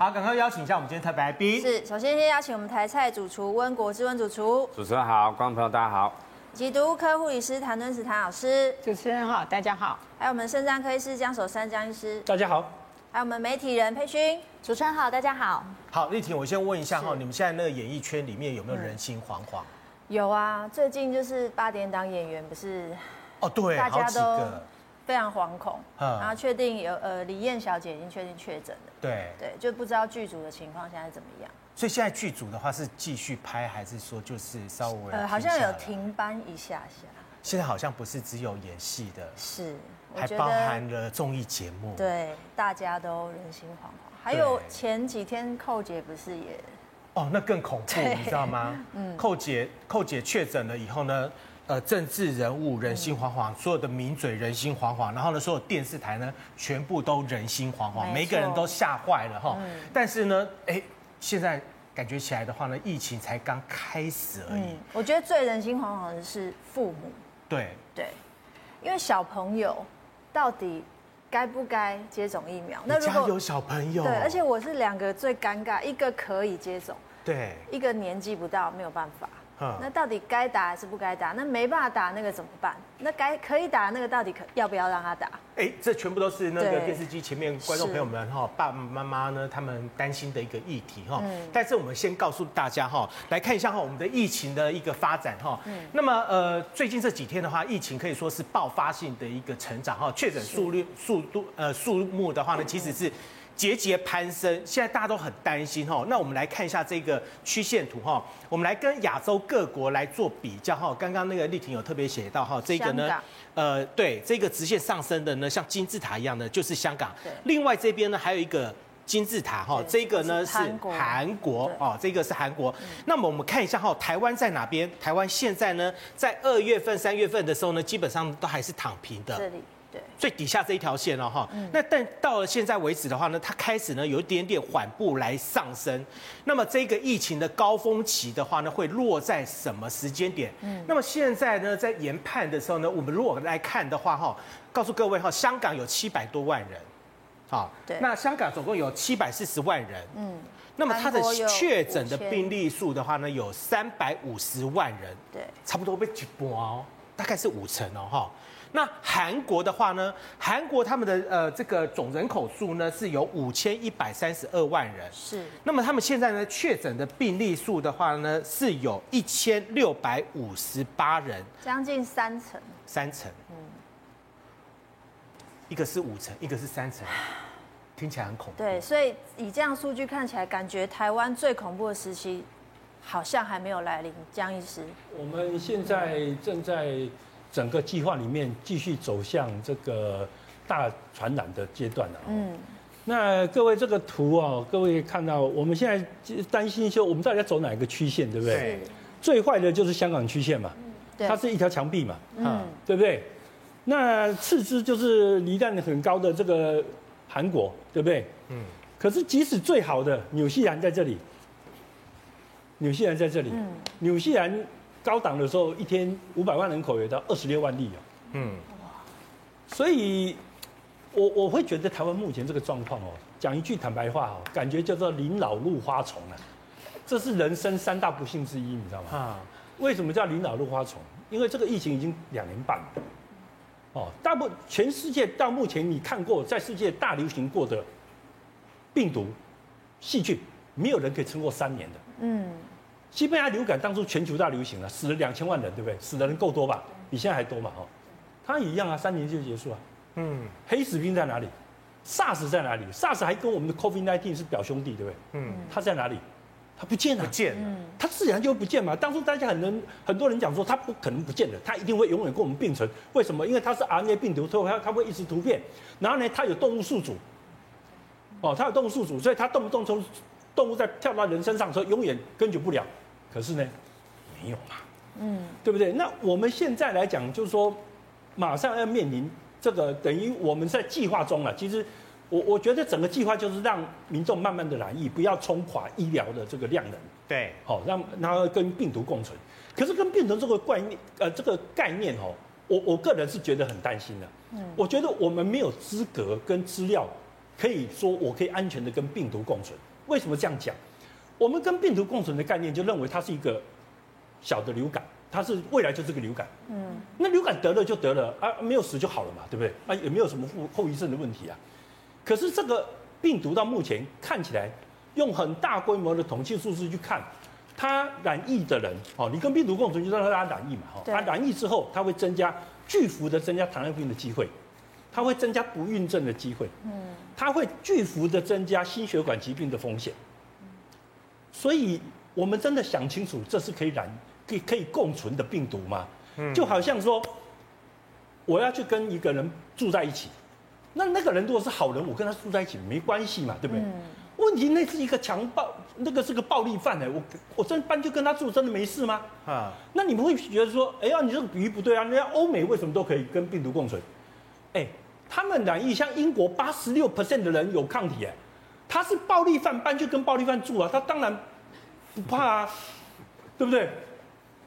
好，赶快邀请一下我们今天特别来宾。是，首先先邀请我们台菜主厨温国志温主厨。主持人好，观众朋友大家好。以及毒科护理师谭敦慈谭老师。主持人好，大家好。还有我们肾脏科医师江守山江医师。大家好。还有我们媒体人佩勋。主持人好，大家好。好，丽婷，我先问一下哈，你们现在那个演艺圈里面有没有人心惶惶？有啊，最近就是八点档演员不是？哦，对，大家都。非常惶恐，嗯、然后确定有呃李燕小姐已经确定确诊了，对对，就不知道剧组的情况现在怎么样。所以现在剧组的话是继续拍，还是说就是稍微呃好像有停班一下下。现在好像不是只有演戏的，是，还包含了综艺节目。对，大家都人心惶惶。还有前几天寇姐不是也？哦，那更恐怖，你知道吗？嗯，寇姐寇姐确诊了以后呢？呃，政治人物人心惶惶，所有的名嘴人心惶惶，然后呢，所有电视台呢，全部都人心惶惶，每个人都吓坏了哈。但是呢，哎，现在感觉起来的话呢，疫情才刚开始而已。我觉得最人心惶惶的是父母。对对，因为小朋友到底该不该接种疫苗？那如果有小朋友，对，而且我是两个最尴尬，一个可以接种，对，一个年纪不到，没有办法。嗯、那到底该打还是不该打？那没办法打那个怎么办？那该可以打那个到底可要不要让他打？哎，这全部都是那个电视机前面观众朋友们哈，爸爸妈妈呢他们担心的一个议题哈。嗯。但是我们先告诉大家哈，来看一下哈我们的疫情的一个发展哈。嗯。那么呃最近这几天的话，疫情可以说是爆发性的一个成长哈，确诊数率速度呃数目的话呢，其实是。节节攀升，现在大家都很担心哈。那我们来看一下这个曲线图哈，我们来跟亚洲各国来做比较哈。刚刚那个丽婷有特别写到哈，这个呢，呃，对，这个直线上升的呢，像金字塔一样的，就是香港。另外这边呢，还有一个金字塔哈，这个呢是韩国哦，这个是韩国。那么我们看一下哈，台湾在哪边？台湾现在呢，在二月份、三月份的时候呢，基本上都还是躺平的。对，最底下这一条线了哈，那但到了现在为止的话呢，它开始呢有一点点缓步来上升。那么这个疫情的高峰期的话呢，会落在什么时间点？嗯，那么现在呢，在研判的时候呢，我们如果来看的话哈，告诉各位哈，香港有七百多万人，好，对，那香港总共有七百四十万人，嗯，那么它的确诊的病例数的话呢，有三百五十万人，对，差不多被挤爆哦，大概是五成哦，哈。那韩国的话呢？韩国他们的呃这个总人口数呢是有五千一百三十二万人，是。那么他们现在呢确诊的病例数的话呢是有一千六百五十八人，将近三成。三成，嗯，一个是五成，一个是三成，听起来很恐怖。对，所以以这样数据看起来，感觉台湾最恐怖的时期好像还没有来临。江医师，我们现在正在。整个计划里面继续走向这个大传染的阶段了。嗯，那各位这个图哦，各位看到我们现在担心说，我们到底要走哪一个曲线，对不对？对。最坏的就是香港曲线嘛，它是一条墙壁嘛，嗯，对不对？那次之就是离岸很高的这个韩国，对不对？嗯。可是即使最好的纽西兰在这里，纽西兰在这里，嗯，纽西兰。高档的时候，一天五百万人口也到二十六万例啊。嗯，所以，我我会觉得台湾目前这个状况哦，讲一句坦白话哦，感觉叫做临老入花丛啊，这是人生三大不幸之一，你知道吗？啊，为什么叫临老入花丛？因为这个疫情已经两年半了。哦，大部全世界到目前你看过在世界大流行过的病毒细菌，没有人可以撑过三年的。嗯。西班牙流感当初全球大流行了，死了两千万人，对不对？死的人够多吧？比现在还多嘛？哦，它一样啊，三年就结束了。嗯，黑死病在哪里？SARS 在哪里？SARS 还跟我们的 COVID-19 是表兄弟，对不对？嗯，它在哪里？它不见了，不见了，它自然就不见嘛。当初大家很多很多人讲说，它不可能不见的，它一定会永远跟我们并存。为什么？因为它是 RNA 病毒，它它会一直突变，然后呢，它有动物宿主。哦，它有动物宿主，所以它动不动从动物在跳到人身上，所以永远根绝不了。可是呢，没有嘛，嗯，对不对？那我们现在来讲，就是说，马上要面临这个，等于我们在计划中了。其实，我我觉得整个计划就是让民众慢慢的染疫，不要冲垮医疗的这个量能。对，好，让然后跟病毒共存。可是跟病毒这个概念，呃，这个概念哦，我我个人是觉得很担心的。嗯，我觉得我们没有资格跟资料可以说我可以安全的跟病毒共存。为什么这样讲？我们跟病毒共存的概念就认为它是一个小的流感，它是未来就是个流感。嗯，那流感得了就得了啊，没有死就好了嘛，对不对？啊，也没有什么后后遗症的问题啊。可是这个病毒到目前看起来，用很大规模的统计数字去看，它染疫的人哦，你跟病毒共存就让它染疫嘛，哈，它染疫之后，它会增加巨幅的增加糖尿病的机会，它会增加不孕症的机会，嗯，它会巨幅的增加心血管疾病的风险。所以，我们真的想清楚，这是可以染、可以可以共存的病毒吗？嗯，就好像说，我要去跟一个人住在一起，那那个人如果是好人，我跟他住在一起没关系嘛，对不对？嗯、问题那是一个强暴，那个是个暴力犯哎，我我真搬就跟他住，真的没事吗？啊，那你们会觉得说，哎呀，你这个比喻不对啊，人家欧美为什么都可以跟病毒共存？哎，他们染疫，像英国八十六 percent 的人有抗体哎。他是暴力犯，搬去跟暴力犯住啊，他当然不怕啊，对不对？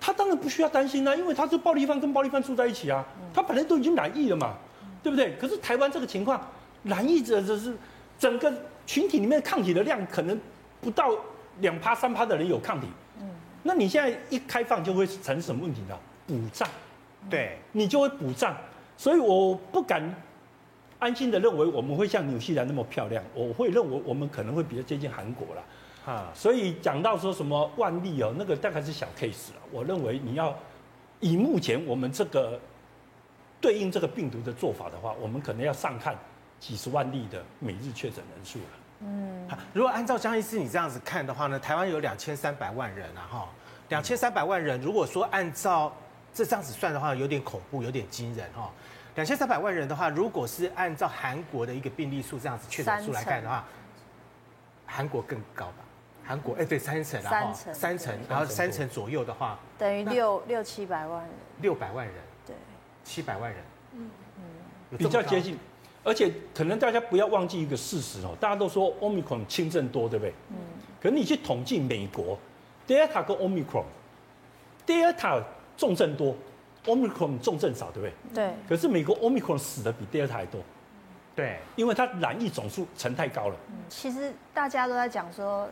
他当然不需要担心啊，因为他是暴力犯，跟暴力犯住在一起啊，他本来都已经染疫了嘛，对不对？可是台湾这个情况，染疫者就是整个群体里面抗体的量可能不到两趴三趴的人有抗体，那你现在一开放就会产生什么问题呢？补账，对，你就会补账，所以我不敢。安心的认为我们会像纽西兰那么漂亮，我会认为我们可能会比较接近韩国了，啊，所以讲到说什么万例哦，那个大概是小 case 了。我认为你要以目前我们这个对应这个病毒的做法的话，我们可能要上看几十万例的每日确诊人数了。嗯，如果按照江医师你这样子看的话呢，台湾有两千三百万人啊，哈，两千三百万人，如果说按照这这样子算的话，有点恐怖，有点惊人哈。两千三百万人的话，如果是按照韩国的一个病例数这样子确诊数来看的话，韩国更高吧？韩国哎、欸，对，三成，三成，三成，然后三成左右的话，等于六六七百万人，六百万人，对，七百万人，嗯嗯，比较接近，而且可能大家不要忘记一个事实哦，大家都说 Omicron 轻症多，对不对？嗯，可是你去统计美国 Delta 跟 Omicron，Delta 重症多。Omicron 重症少，对不对？对。可是美国 Omicron 死的比 Delta 还多，对，因为它染疫总数成太高了。嗯其实大家都在讲说，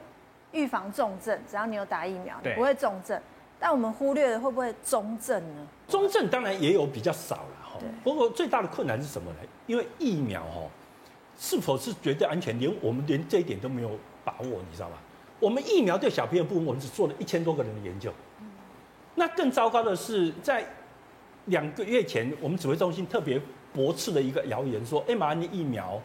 预防重症，只要你有打疫苗，你不会重症。但我们忽略了会不会中症呢？中症当然也有比较少了哈。不过最大的困难是什么呢？因为疫苗哈，是否是绝对安全，连我们连这一点都没有把握，你知道吗？我们疫苗对小朋友部分，我们只做了一千多个人的研究。那更糟糕的是在。两个月前，我们指挥中心特别驳斥了一个谣言，说 mRNA 疫苗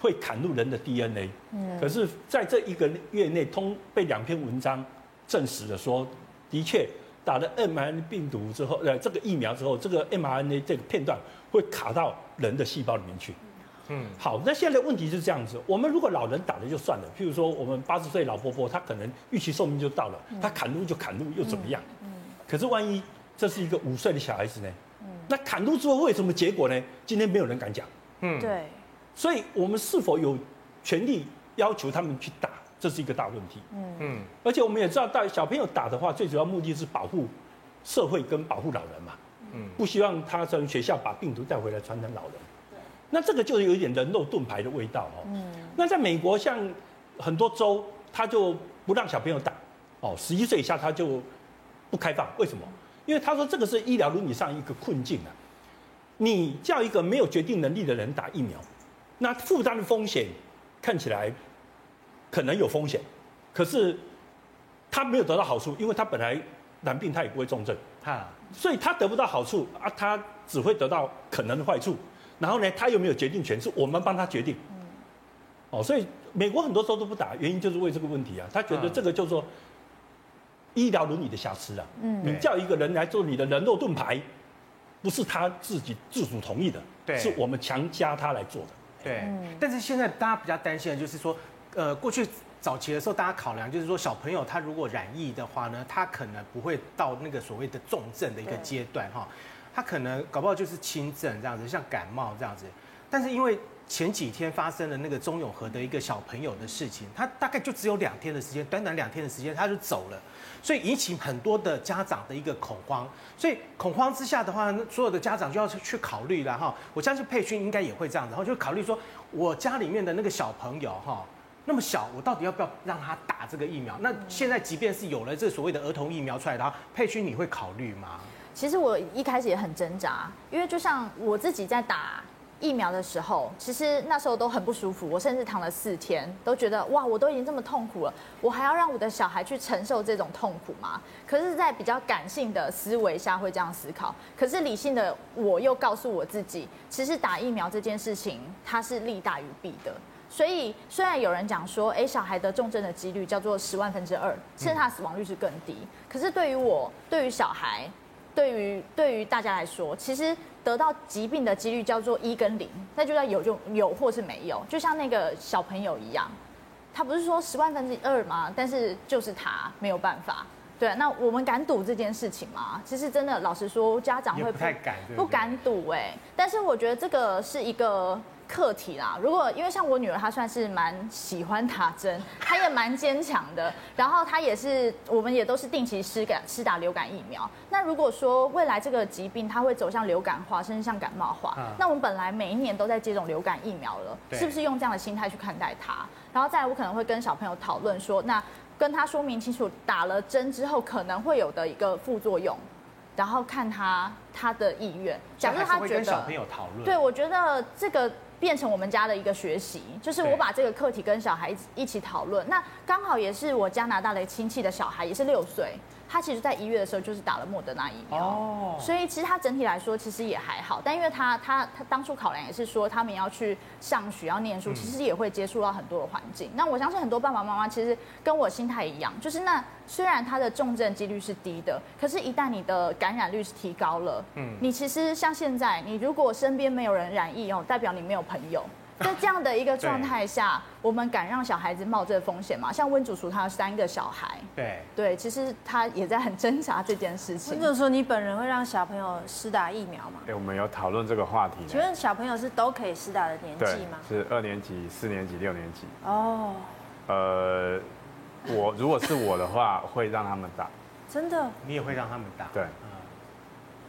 会砍入人的 DNA。嗯。可是，在这一个月内，通被两篇文章证实了，说的确打了 mRNA 病毒之后，呃，这个疫苗之后，这个 mRNA 这个片段会卡到人的细胞里面去。嗯。好，那现在的问题是这样子：我们如果老人打了就算了，譬如说我们八十岁老婆婆，她可能预期寿命就到了，她砍入就砍入又怎么样？嗯。可是万一？这是一个五岁的小孩子呢，嗯，那砍入之后会什么结果呢？今天没有人敢讲，嗯，对，所以我们是否有权利要求他们去打，这是一个大问题，嗯。嗯，而且我们也知道，带小朋友打的话，最主要目的是保护社会跟保护老人嘛，嗯，不希望他从学校把病毒带回来传染老人，对，那这个就有一点人肉盾牌的味道哦，嗯，那在美国像很多州，他就不让小朋友打，哦，十一岁以下他就不开放，为什么？因为他说这个是医疗伦理上一个困境啊，你叫一个没有决定能力的人打疫苗，那负担的风险看起来可能有风险，可是他没有得到好处，因为他本来染病他也不会重症，哈，所以他得不到好处啊，他只会得到可能的坏处，然后呢，他又没有决定权，是我们帮他决定，哦，所以美国很多时候都不打，原因就是为这个问题啊，他觉得这个叫做。医疗伦理的瑕疵啊！嗯，你叫一个人来做你的人肉盾牌，不是他自己自主同意的，对，是我们强加他来做的。对，但是现在大家比较担心的就是说，呃，过去早期的时候，大家考量就是说，小朋友他如果染疫的话呢，他可能不会到那个所谓的重症的一个阶段哈，他可能搞不好就是轻症这样子，像感冒这样子。但是因为前几天发生了那个钟永和的一个小朋友的事情，他大概就只有两天的时间，短短两天的时间他就走了，所以引起很多的家长的一个恐慌。所以恐慌之下的话，所有的家长就要去考虑了哈。我相信佩勋应该也会这样子，然后就考虑说，我家里面的那个小朋友哈，那么小，我到底要不要让他打这个疫苗？那现在即便是有了这所谓的儿童疫苗出来的话，佩勋你会考虑吗？其实我一开始也很挣扎，因为就像我自己在打。疫苗的时候，其实那时候都很不舒服，我甚至躺了四天，都觉得哇，我都已经这么痛苦了，我还要让我的小孩去承受这种痛苦吗？可是，在比较感性的思维下会这样思考，可是理性的我又告诉我自己，其实打疫苗这件事情它是利大于弊的。所以虽然有人讲说，哎，小孩得重症的几率叫做十万分之二，甚至他死亡率是更低，可是对于我，对于小孩，对于对于大家来说，其实。得到疾病的几率叫做一跟零，那就叫有就有或是没有，就像那个小朋友一样，他不是说十万分之二吗？但是就是他没有办法，对，那我们敢赌这件事情吗？其实真的，老实说，家长会不，不太敢，不敢赌哎，但是我觉得这个是一个。课题啦，如果因为像我女儿，她算是蛮喜欢打针，她也蛮坚强的，然后她也是，我们也都是定期施感施打流感疫苗。那如果说未来这个疾病它会走向流感化，甚至像感冒化，嗯、那我们本来每一年都在接种流感疫苗了，是不是用这样的心态去看待它？然后再来，我可能会跟小朋友讨论说，那跟他说明清楚打了针之后可能会有的一个副作用，然后看他他的意愿。假设他觉得，跟小朋友讨论，对，我觉得这个。变成我们家的一个学习，就是我把这个课题跟小孩子一起讨论。那刚好也是我加拿大的亲戚的小孩，也是六岁。他其实，在一月的时候就是打了莫德纳疫苗，哦，所以其实他整体来说其实也还好。但因为他他他当初考量也是说，他们要去上学要念书，其实也会接触到很多的环境。那我相信很多爸爸妈妈其实跟我心态一样，就是那虽然他的重症几率是低的，可是，一旦你的感染率是提高了，嗯，你其实像现在，你如果身边没有人染疫哦，代表你没有朋友。在这样的一个状态下，我们敢让小孩子冒这个风险吗？像温主厨他有三个小孩，对对，其实他也在很挣扎这件事情。温主厨，你本人会让小朋友施打疫苗吗？对，我们有讨论这个话题。请问小朋友是都可以施打的年纪吗？是二年级、四年级、六年级。哦。呃，我如果是我的话，会让他们打。真的？你也会让他们打？对。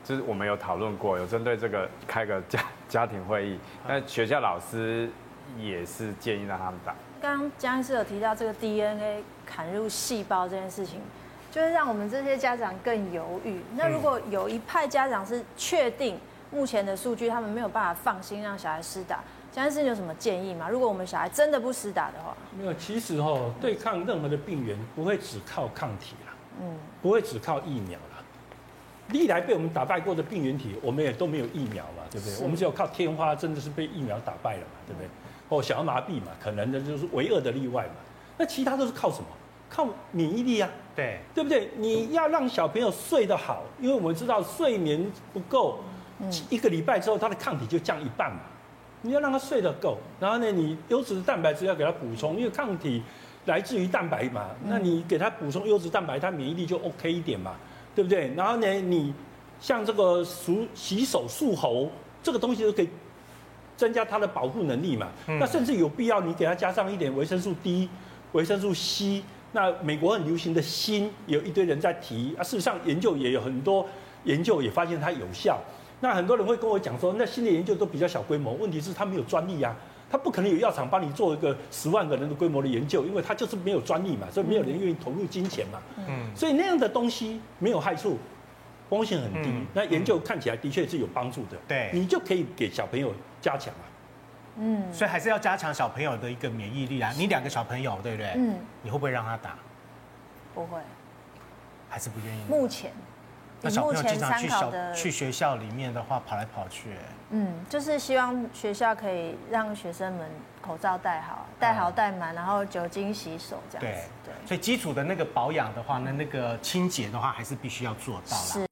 就是我们有讨论过，有针对这个开个家家庭会议，那学校老师也是建议让他们打。刚刚江医师有提到这个 DNA 砍入细胞这件事情，就是让我们这些家长更犹豫。那如果有一派家长是确定目前的数据，他们没有办法放心让小孩施打，江医师有什么建议吗？如果我们小孩真的不施打的话，没有，其实哦，对抗任何的病原不会只靠抗体啦，嗯，不会只靠疫苗。历来被我们打败过的病原体，我们也都没有疫苗嘛，对不对？我们只有靠天花，真的是被疫苗打败了嘛，对不对？哦，小儿麻痹嘛，可能的就是唯二的例外嘛。那其他都是靠什么？靠免疫力啊，对，对不对？你要让小朋友睡得好，因为我们知道睡眠不够，一个礼拜之后他的抗体就降一半嘛。你要让他睡得够，然后呢，你优质的蛋白质要给他补充，因为抗体来自于蛋白嘛。那你给他补充优质蛋白，他免疫力就 OK 一点嘛。对不对？然后呢，你像这个漱洗手漱喉这个东西都可以增加它的保护能力嘛。嗯、那甚至有必要你给它加上一点维生素 D、维生素 C。那美国很流行的锌，有一堆人在提啊。事实上，研究也有很多研究也发现它有效。那很多人会跟我讲说，那新的研究都比较小规模，问题是它没有专利啊。他不可能有药厂帮你做一个十万个人的规模的研究，因为他就是没有专利嘛，所以没有人愿意投入金钱嘛。嗯，所以那样的东西没有害处，风险很低。嗯、那研究看起来的确是有帮助的。对，你就可以给小朋友加强啊。嗯，所以还是要加强小朋友的一个免疫力啊。你两个小朋友对不对？嗯，你会不会让他打？不会，还是不愿意？目前。那小朋友经常去小去学校里面的话，跑来跑去。嗯，就是希望学校可以让学生们口罩戴好，戴好戴满，然后酒精洗手这样子。对对。所以基础的那个保养的话，那那个清洁的话，还是必须要做到啦。是。